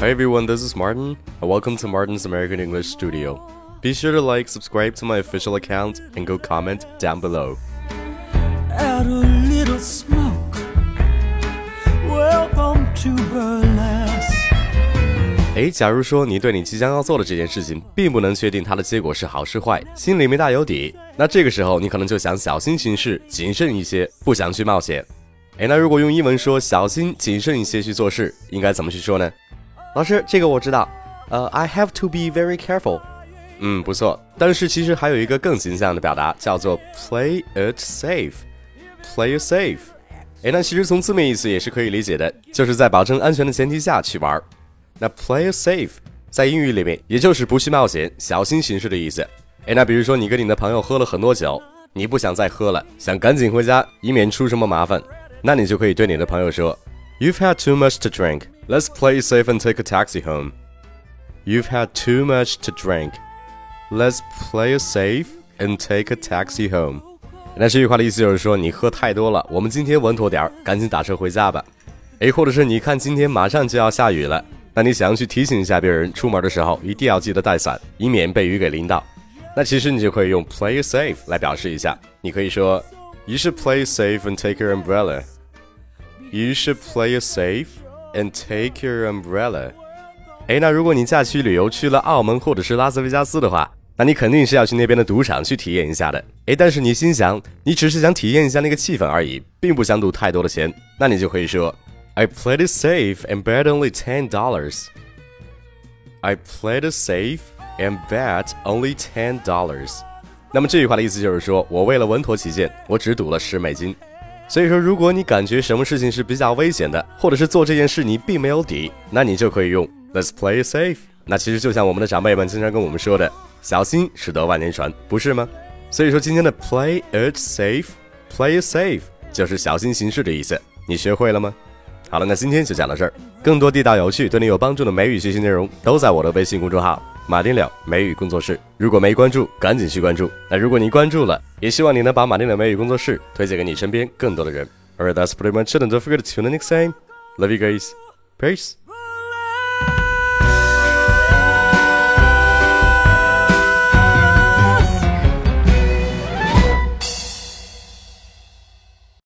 Hi everyone, this is Martin, and welcome to Martin's American English Studio. Be sure to like, subscribe to my official account, and go comment down below. Add a little smoke. Welcome to burlesque. 诶，假如说你对你即将要做的这件事情并不能确定它的结果是好是坏，心里没大有底，那这个时候你可能就想小心行事，谨慎一些，不想去冒险。诶，那如果用英文说小心谨慎一些去做事，应该怎么去说呢？老师，这个我知道。呃、i have to be very careful。嗯，不错。但是其实还有一个更形象的表达，叫做 play it safe。play it safe。诶，那其实从字面意思也是可以理解的，就是在保证安全的前提下去玩。那 play it safe 在英语里面也就是不去冒险、小心行事的意思。诶，那比如说你跟你的朋友喝了很多酒，你不想再喝了，想赶紧回家，以免出什么麻烦，那你就可以对你的朋友说：You've had too much to drink. Let's play it safe and take a taxi home. You've had too much to drink. Let's play it safe and take a taxi home. 那这句话的意思就是说，你喝太多了，我们今天稳妥点儿，赶紧打车回家吧。诶，或者是你看今天马上就要下雨了，那你想要去提醒一下别人，出门的时候一定要记得带伞，以免被雨给淋到。那其实你就可以用 play it safe 来表示一下，你可以说 You should play it safe and take your umbrella. You should play it safe and take your umbrella. 诶，那如果你假期旅游去了澳门或者是拉斯维加斯的话，那你肯定是要去那边的赌场去体验一下的。诶，但是你心想，你只是想体验一下那个气氛而已，并不想赌太多的钱，那你就可以说 I played it safe and bet only ten dollars. I played it safe and bet only ten dollars. 那么这句话的意思就是说，我为了稳妥起见，我只赌了十美金。所以说，如果你感觉什么事情是比较危险的，或者是做这件事你并没有底，那你就可以用 Let's play safe。那其实就像我们的长辈们经常跟我们说的，小心驶得万年船，不是吗？所以说今天的 Play it safe，Play safe 就是小心行事的意思。你学会了吗？好了，那今天就讲到这儿。更多地道有趣、对你有帮助的美语学习内容，都在我的微信公众号“马丁了美语工作室”。如果没关注，赶紧去关注。那如果你关注了，也希望你能把马丁了美语工作室推荐给你身边更多的人。Alright, that's pretty much it. And don't forget to tune in next time. Love you guys. Peace.